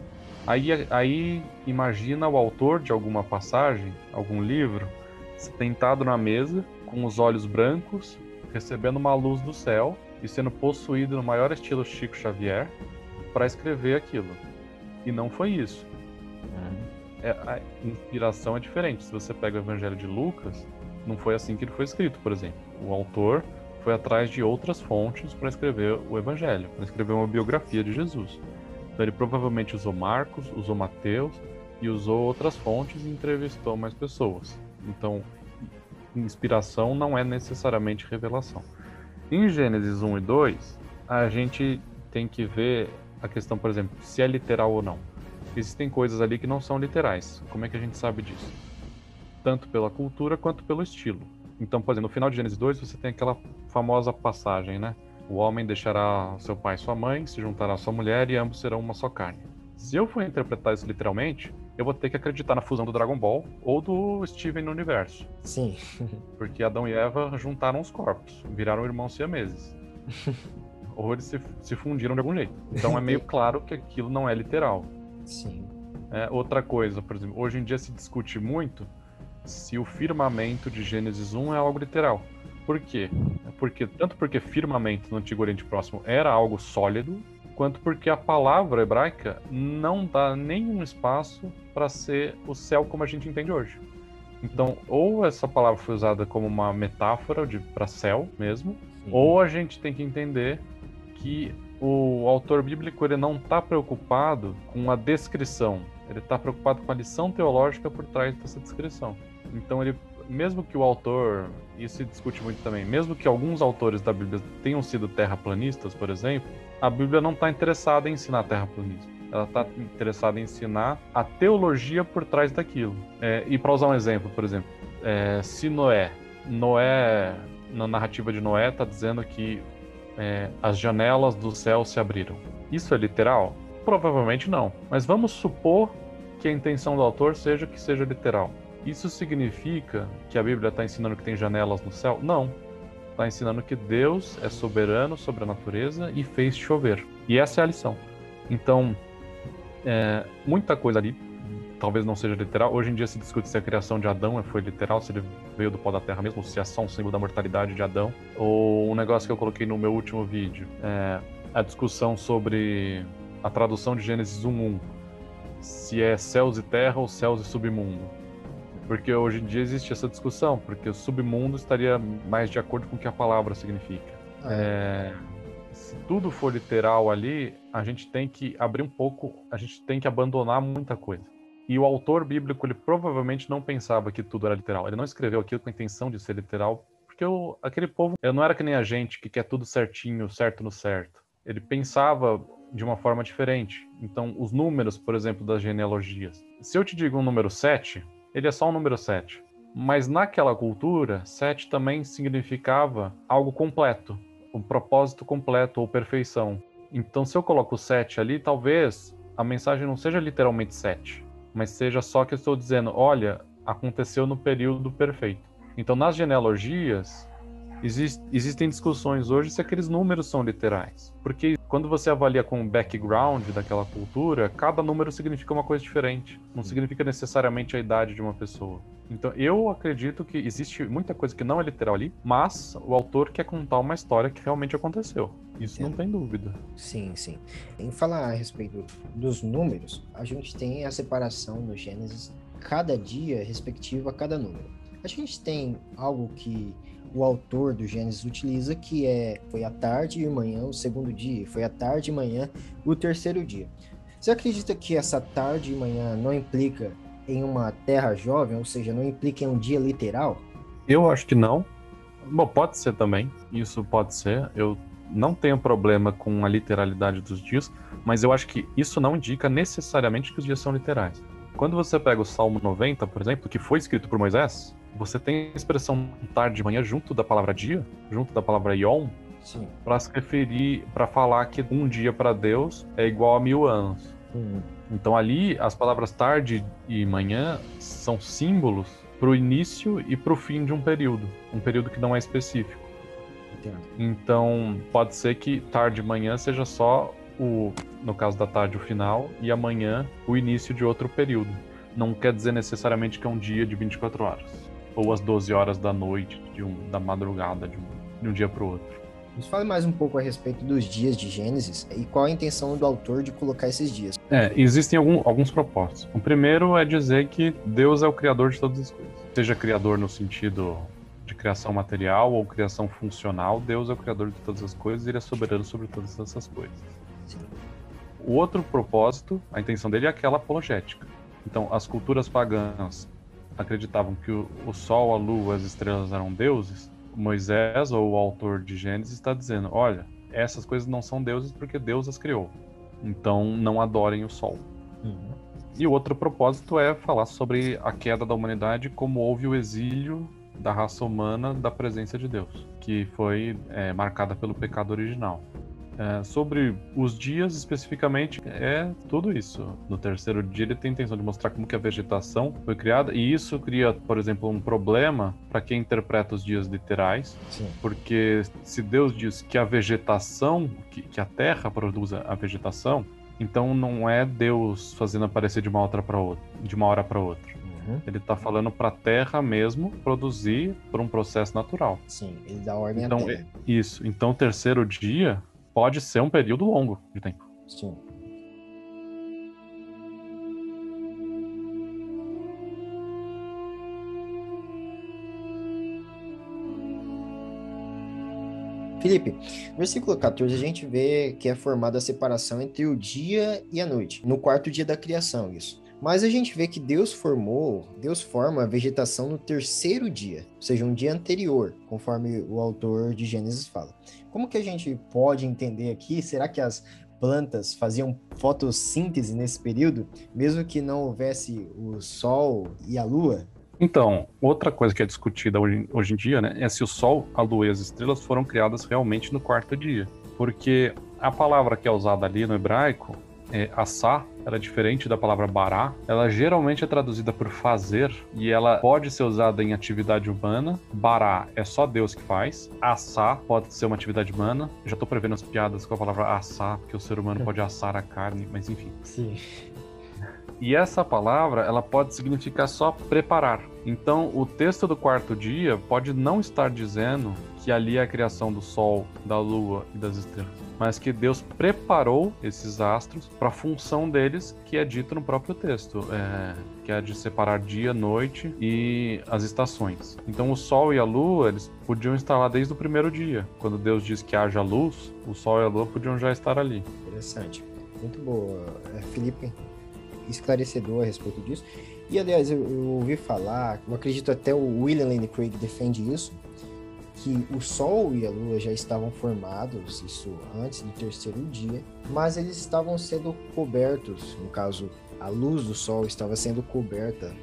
Aí, aí imagina o autor de alguma passagem, algum livro, sentado na mesa, com os olhos brancos, recebendo uma luz do céu e sendo possuído no maior estilo Chico Xavier para escrever aquilo. E não foi isso. Uhum. É, a inspiração é diferente. Se você pega o Evangelho de Lucas, não foi assim que ele foi escrito, por exemplo. O autor foi atrás de outras fontes para escrever o Evangelho, para escrever uma biografia de Jesus. Então ele provavelmente usou Marcos, usou Mateus e usou outras fontes e entrevistou mais pessoas. Então inspiração não é necessariamente revelação. Em Gênesis 1 e 2, a gente tem que ver a questão, por exemplo, se é literal ou não. Existem coisas ali que não são literais. Como é que a gente sabe disso? Tanto pela cultura quanto pelo estilo. Então, por exemplo, no final de Gênesis 2, você tem aquela famosa passagem, né? O homem deixará seu pai e sua mãe, se juntará à sua mulher e ambos serão uma só carne. Se eu for interpretar isso literalmente, eu vou ter que acreditar na fusão do Dragon Ball ou do Steven no universo. Sim. <laughs> Porque Adão e Eva juntaram os corpos, viraram irmãos siameses. <laughs> ou eles se, se fundiram de algum jeito. Então é meio <laughs> claro que aquilo não é literal. Sim. É, outra coisa, por exemplo, hoje em dia se discute muito se o firmamento de Gênesis 1 é algo literal. Por quê? Porque, tanto porque firmamento no Antigo Oriente Próximo era algo sólido, quanto porque a palavra hebraica não dá nenhum espaço para ser o céu como a gente entende hoje. Então, ou essa palavra foi usada como uma metáfora para céu mesmo, Sim. ou a gente tem que entender que o autor bíblico ele não está preocupado com a descrição, ele está preocupado com a lição teológica por trás dessa descrição. Então, ele, mesmo que o autor, isso se discute muito também, mesmo que alguns autores da Bíblia tenham sido terraplanistas, por exemplo, a Bíblia não está interessada em ensinar terraplanismo. Ela está interessada em ensinar a teologia por trás daquilo. É, e para usar um exemplo, por exemplo, é, se Noé, Noé, na narrativa de Noé, está dizendo que é, as janelas do céu se abriram. Isso é literal? Provavelmente não. Mas vamos supor que a intenção do autor seja que seja literal. Isso significa que a Bíblia está ensinando que tem janelas no céu? Não. Está ensinando que Deus é soberano sobre a natureza e fez chover. E essa é a lição. Então, é, muita coisa ali talvez não seja literal. Hoje em dia se discute se a criação de Adão foi literal, se ele veio do pó da terra mesmo, se é só um símbolo da mortalidade de Adão. Ou um negócio que eu coloquei no meu último vídeo, é a discussão sobre a tradução de Gênesis 1.1. Se é céus e terra ou céus e submundo. Porque hoje em dia existe essa discussão, porque o submundo estaria mais de acordo com o que a palavra significa. Ah, é... É se tudo for literal ali, a gente tem que abrir um pouco, a gente tem que abandonar muita coisa. E o autor bíblico, ele provavelmente não pensava que tudo era literal. Ele não escreveu aquilo com a intenção de ser literal, porque o, aquele povo não era que nem a gente, que quer tudo certinho, certo no certo. Ele pensava de uma forma diferente. Então, os números, por exemplo, das genealogias. Se eu te digo um número 7, ele é só um número 7. Mas naquela cultura, 7 também significava algo completo um propósito completo ou perfeição. Então, se eu coloco 7 ali, talvez a mensagem não seja literalmente 7, mas seja só que eu estou dizendo, olha, aconteceu no período perfeito. Então, nas genealogias, exist, existem discussões hoje se aqueles números são literais. Porque quando você avalia com o background daquela cultura, cada número significa uma coisa diferente. Não significa necessariamente a idade de uma pessoa. Então, eu acredito que existe muita coisa que não é literal ali, mas o autor quer contar uma história que realmente aconteceu. Isso não tem dúvida. Sim, sim. Em falar a respeito dos números, a gente tem a separação no Gênesis, cada dia respectivo a cada número. A gente tem algo que o autor do Gênesis utiliza, que é foi a tarde e manhã o segundo dia, foi a tarde e manhã o terceiro dia. Você acredita que essa tarde e manhã não implica em uma terra jovem, ou seja, não implica em um dia literal? Eu acho que não. Bom, pode ser também. Isso pode ser. Eu não tenho problema com a literalidade dos dias, mas eu acho que isso não indica necessariamente que os dias são literais. Quando você pega o Salmo 90, por exemplo, que foi escrito por Moisés, você tem a expressão tarde e manhã junto da palavra dia, junto da palavra yom, para se referir, para falar que um dia para Deus é igual a mil anos. Uhum. Então ali as palavras tarde e manhã são símbolos para o início e para o fim de um período, um período que não é específico. Entendo. Então pode ser que tarde e manhã seja só o, no caso da tarde o final e amanhã o início de outro período. Não quer dizer necessariamente que é um dia de 24 horas ou as 12 horas da noite de um, da madrugada de um, de um dia para o outro. Nos fale mais um pouco a respeito dos dias de Gênesis e qual a intenção do autor de colocar esses dias. É, existem algum, alguns propósitos. O primeiro é dizer que Deus é o criador de todas as coisas. Seja criador no sentido de criação material ou criação funcional, Deus é o criador de todas as coisas e ele é soberano sobre todas essas coisas. Sim. O outro propósito, a intenção dele é aquela apologética. Então, as culturas pagãs acreditavam que o, o sol, a lua, as estrelas eram deuses, Moisés, ou o autor de Gênesis, está dizendo: olha, essas coisas não são deuses porque Deus as criou. Então não adorem o sol. Uhum. E o outro propósito é falar sobre a queda da humanidade, como houve o exílio da raça humana da presença de Deus, que foi é, marcada pelo pecado original. É, sobre os dias especificamente, é tudo isso. No terceiro dia, ele tem a intenção de mostrar como que a vegetação foi criada, e isso cria, por exemplo, um problema para quem interpreta os dias literais, Sim. porque se Deus diz que a vegetação, que, que a terra produz a vegetação, então não é Deus fazendo aparecer de uma outra para outra, de uma hora para outra. Uhum. Ele está falando para a Terra mesmo produzir por um processo natural. Sim, ele dá ordem então, à Terra. É, isso. Então, o terceiro dia pode ser um período longo de tempo. Sim. Felipe, versículo 14, a gente vê que é formada a separação entre o dia e a noite, no quarto dia da criação, isso. Mas a gente vê que Deus formou, Deus forma a vegetação no terceiro dia, ou seja, um dia anterior, conforme o autor de Gênesis fala. Como que a gente pode entender aqui? Será que as plantas faziam fotossíntese nesse período, mesmo que não houvesse o Sol e a Lua? Então, outra coisa que é discutida hoje, hoje em dia, né, é se o Sol, a Lua e as estrelas foram criadas realmente no quarto dia. Porque a palavra que é usada ali no hebraico é, assar, ela é diferente da palavra bará. Ela geralmente é traduzida por fazer e ela pode ser usada em atividade humana. Bará é só Deus que faz. Assar pode ser uma atividade humana. já tô prevendo as piadas com a palavra assar, porque o ser humano pode assar a carne, mas enfim. Sim. E essa palavra, ela pode significar só preparar. Então, o texto do quarto dia pode não estar dizendo que ali é a criação do sol, da lua e das estrelas, mas que Deus preparou esses astros para a função deles, que é dito no próprio texto, é, que é de separar dia, noite e as estações. Então, o sol e a lua, eles podiam estar lá desde o primeiro dia. Quando Deus diz que haja luz, o sol e a lua podiam já estar ali. Interessante. Muito boa, é, Felipe esclarecedor a respeito disso. E, aliás, eu, eu, ouvi falar, eu acredito até o William Lane Craig defende isso, que o Sol e a Lua já estavam formados, isso antes do terceiro dia, mas eles estavam sendo cobertos, no caso, a luz do Sol estava sendo coberta,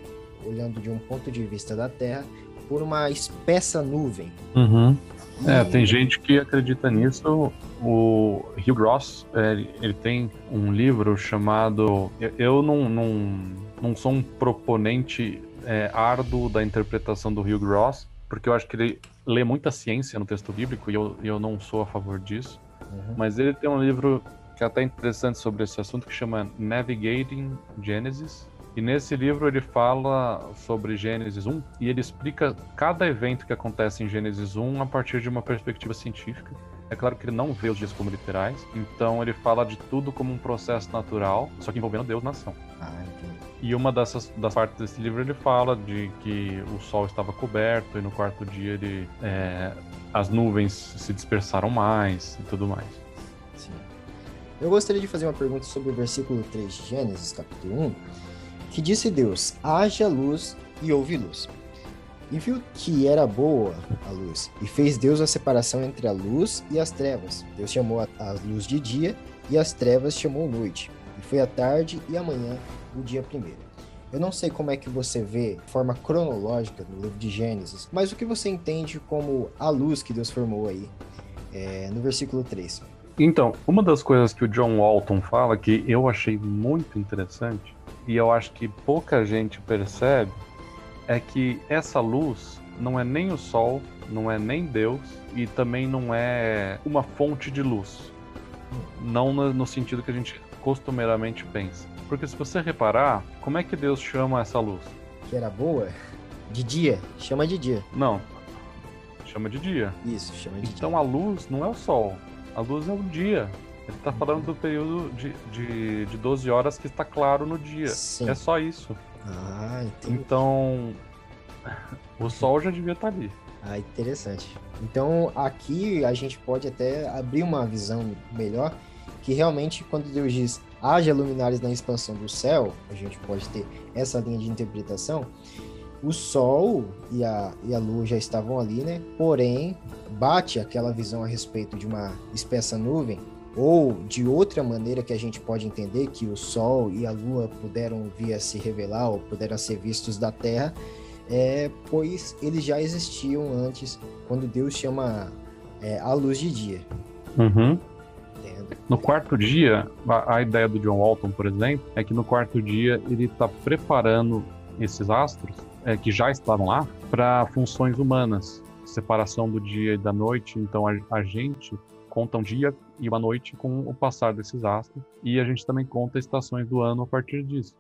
olhando de um ponto de vista da Terra, por uma espessa nuvem. Uhum. É, tem gente que acredita nisso. O Hugh Gross, ele, ele tem um livro chamado. Eu não, não, não sou um proponente é, árduo da interpretação do Hugh Gross, porque eu acho que ele lê muita ciência no texto bíblico e eu, eu não sou a favor disso. Uhum. Mas ele tem um livro que é até interessante sobre esse assunto que chama Navigating Genesis e nesse livro ele fala sobre Gênesis 1 e ele explica cada evento que acontece em Gênesis 1 a partir de uma perspectiva científica. É claro que ele não vê os dias como literais, então ele fala de tudo como um processo natural, só que envolvendo Deus nação. Ah, entendi. E uma dessas das partes desse livro ele fala de que o sol estava coberto e no quarto dia ele, é, as nuvens se dispersaram mais e tudo mais. Sim. Eu gostaria de fazer uma pergunta sobre o versículo 3 de Gênesis, capítulo 1 que disse Deus: haja luz e houve luz. E viu que era boa a luz, e fez Deus a separação entre a luz e as trevas. Deus chamou a luz de dia, e as trevas chamou noite. E foi a tarde e a manhã o dia primeiro. Eu não sei como é que você vê de forma cronológica no livro de Gênesis, mas o que você entende como a luz que Deus formou aí, é, no versículo 3. Então, uma das coisas que o John Walton fala que eu achei muito interessante e eu acho que pouca gente percebe, é que essa luz não é nem o sol, não é nem Deus e também não é uma fonte de luz. Não no, sentido que a gente costumeiramente pensa. Porque se você reparar, como é que Deus chama essa luz? Que era boa? De dia. Chama de dia. Não. Chama de dia. Isso, chama de então, dia. Então a luz não é o sol. A luz é o dia. Ele está falando do período de, de, de 12 horas que está claro no dia. Sim. É só isso. Ah, entendi. Então, <laughs> o sol já devia estar tá ali. Ah, interessante. Então, aqui a gente pode até abrir uma visão melhor, que realmente quando Deus diz haja luminares na expansão do céu, a gente pode ter essa linha de interpretação, o sol e a, e a lua já estavam ali, né? Porém, bate aquela visão a respeito de uma espessa nuvem ou de outra maneira que a gente pode entender que o Sol e a Lua puderam vir a se revelar ou puderam ser vistos da Terra, é, pois eles já existiam antes, quando Deus chama é, a luz de dia. Uhum. No quarto dia, a, a, ideia do John Walton, por exemplo, é que no quarto dia ele está preparando esses astros é, que já estavam lá para funções humanas, separação do dia e da noite. Então a, a gente conta um dia e uma noite com o passar desses astros, e a gente também conta estações do ano a partir disso.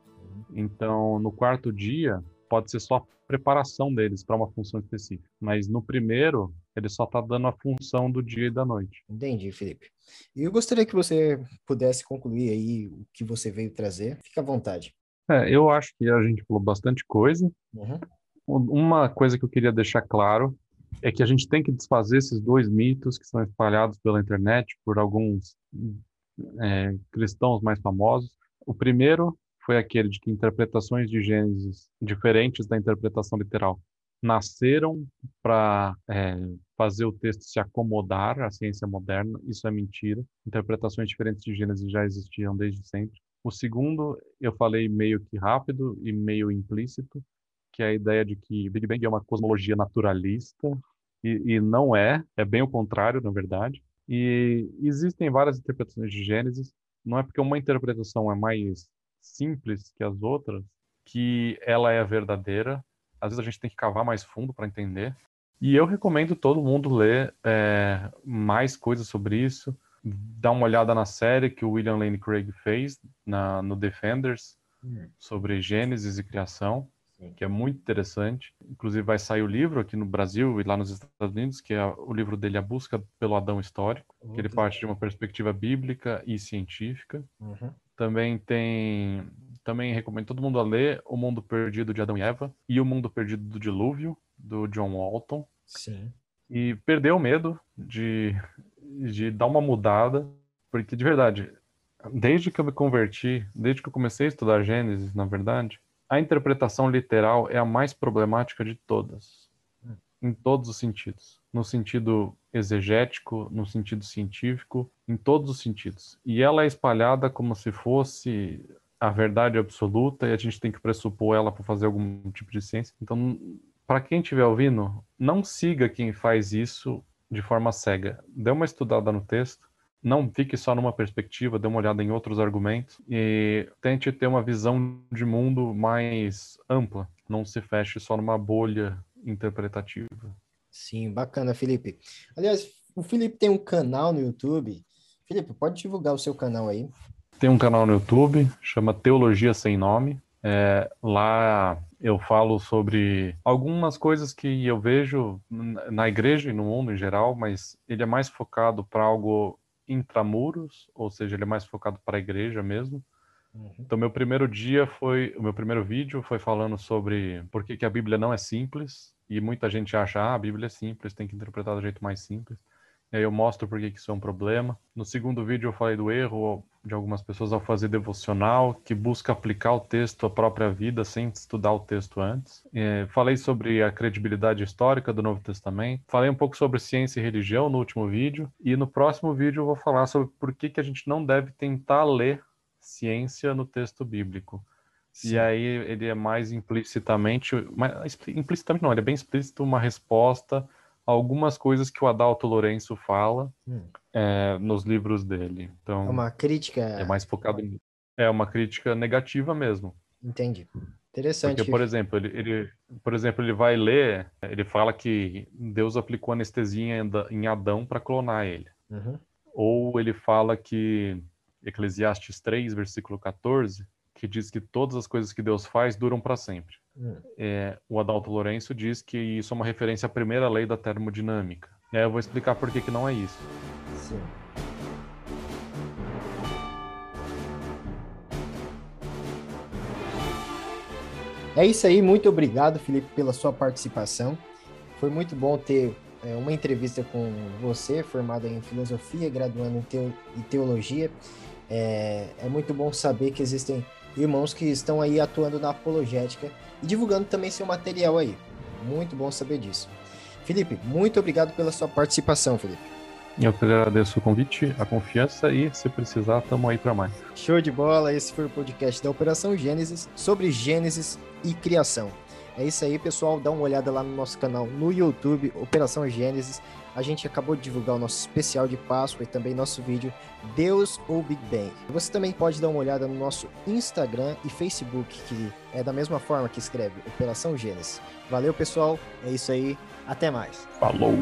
Então, no quarto dia, pode ser só a preparação deles para uma função específica, mas no primeiro, ele só está dando a função do dia e da noite. Entendi, Felipe. E eu gostaria que você pudesse concluir aí o que você veio trazer. Fique à vontade. É, eu acho que a gente falou bastante coisa. Uhum. Uma coisa que eu queria deixar claro é que a gente tem que desfazer esses dois mitos que são espalhados pela internet por alguns é, cristãos mais famosos. O primeiro foi aquele de que interpretações de Gênesis diferentes da interpretação literal nasceram para é, fazer o texto se acomodar à ciência moderna. Isso é mentira. Interpretações diferentes de Gênesis já existiam desde sempre. O segundo, eu falei meio que rápido e meio implícito, que é a ideia de que Big Bang é uma cosmologia naturalista, e, e não é, é bem o contrário, na verdade. E existem várias interpretações de Gênesis, não é porque uma interpretação é mais simples que as outras que ela é a verdadeira. Às vezes a gente tem que cavar mais fundo para entender. E eu recomendo todo mundo ler é, mais coisas sobre isso, dar uma olhada na série que o William Lane Craig fez na, no Defenders hum. sobre Gênesis e criação que é muito interessante. Inclusive vai sair o livro aqui no Brasil e lá nos Estados Unidos, que é o livro dele A Busca pelo Adão Histórico, que ele parte de uma perspectiva bíblica e científica. Uhum. Também tem, também recomendo todo mundo a ler O Mundo Perdido de Adão e Eva e O Mundo Perdido do Dilúvio do John Walton. Sim. E perdeu o medo de de dar uma mudada, porque de verdade, desde que eu me converti, desde que eu comecei a estudar Gênesis, na verdade, a interpretação literal é a mais problemática de todas, em todos os sentidos. No sentido exegético, no sentido científico, em todos os sentidos. E ela é espalhada como se fosse a verdade absoluta e a gente tem que pressupor ela para fazer algum tipo de ciência. Então, para quem estiver ouvindo, não siga quem faz isso de forma cega. Dê uma estudada no texto, não fique só numa perspectiva, dê uma olhada em outros argumentos e tente ter uma visão de mundo mais ampla. Não se feche só numa bolha interpretativa. Sim, bacana, Felipe. Aliás, o Felipe tem um canal no YouTube. Felipe, pode divulgar o seu canal aí. Tem um canal no YouTube, chama Teologia Sem Nome. É, lá eu falo sobre algumas coisas que eu vejo na igreja e no mundo em geral, mas ele é mais focado para algo intramuros, ou seja, ele é mais focado para a igreja mesmo. Uhum. Então, meu primeiro dia foi, o meu primeiro vídeo foi falando sobre por que, que a Bíblia não é simples, e muita gente acha, ah, a Bíblia é simples, tem que interpretar do jeito mais simples. E aí eu mostro por que isso é um problema. No segundo vídeo eu falei do erro de algumas pessoas ao fazer devocional, que busca aplicar o texto à própria vida sem estudar o texto antes. É, falei sobre a credibilidade histórica do Novo Testamento. Falei um pouco sobre ciência e religião no último vídeo. E no próximo vídeo eu vou falar sobre por que, que a gente não deve tentar ler ciência no texto bíblico. Sim. E aí ele é mais implicitamente, mais, implicitamente não, ele é bem explícito uma resposta algumas coisas que o Adalto Lourenço fala hum. é, nos livros dele. Então, é uma crítica. É mais focado em. É uma crítica negativa mesmo. Entendi. Interessante. Porque, por exemplo, ele, ele, por exemplo, ele vai ler, ele fala que Deus aplicou anestesia em Adão para clonar ele. Uhum. Ou ele fala que Eclesiastes 3, versículo 14, que diz que todas as coisas que Deus faz duram para sempre. Hum. É, o Adalto Lourenço diz que isso é uma referência à primeira lei da termodinâmica. E aí eu vou explicar por que, que não é isso. Sim. É isso aí, muito obrigado, Felipe, pela sua participação. Foi muito bom ter é, uma entrevista com você, formado em filosofia, graduando em, teologia. É, é muito bom saber que existem irmãos que estão aí atuando na apologética e divulgando também seu material aí. Muito bom saber disso. Felipe, muito obrigado pela sua participação, Felipe. Eu que agradeço o convite, a confiança e, se precisar, estamos aí para mais. Show de bola! Esse foi o podcast da Operação Gênesis sobre Gênesis e criação. É isso aí, pessoal. Dá uma olhada lá no nosso canal no YouTube, Operação Gênesis. A gente acabou de divulgar o nosso especial de Páscoa e também nosso vídeo Deus ou Big Bang. Você também pode dar uma olhada no nosso Instagram e Facebook, que é da mesma forma que escreve Operação Gênesis. Valeu, pessoal. É isso aí. Até mais. Falou!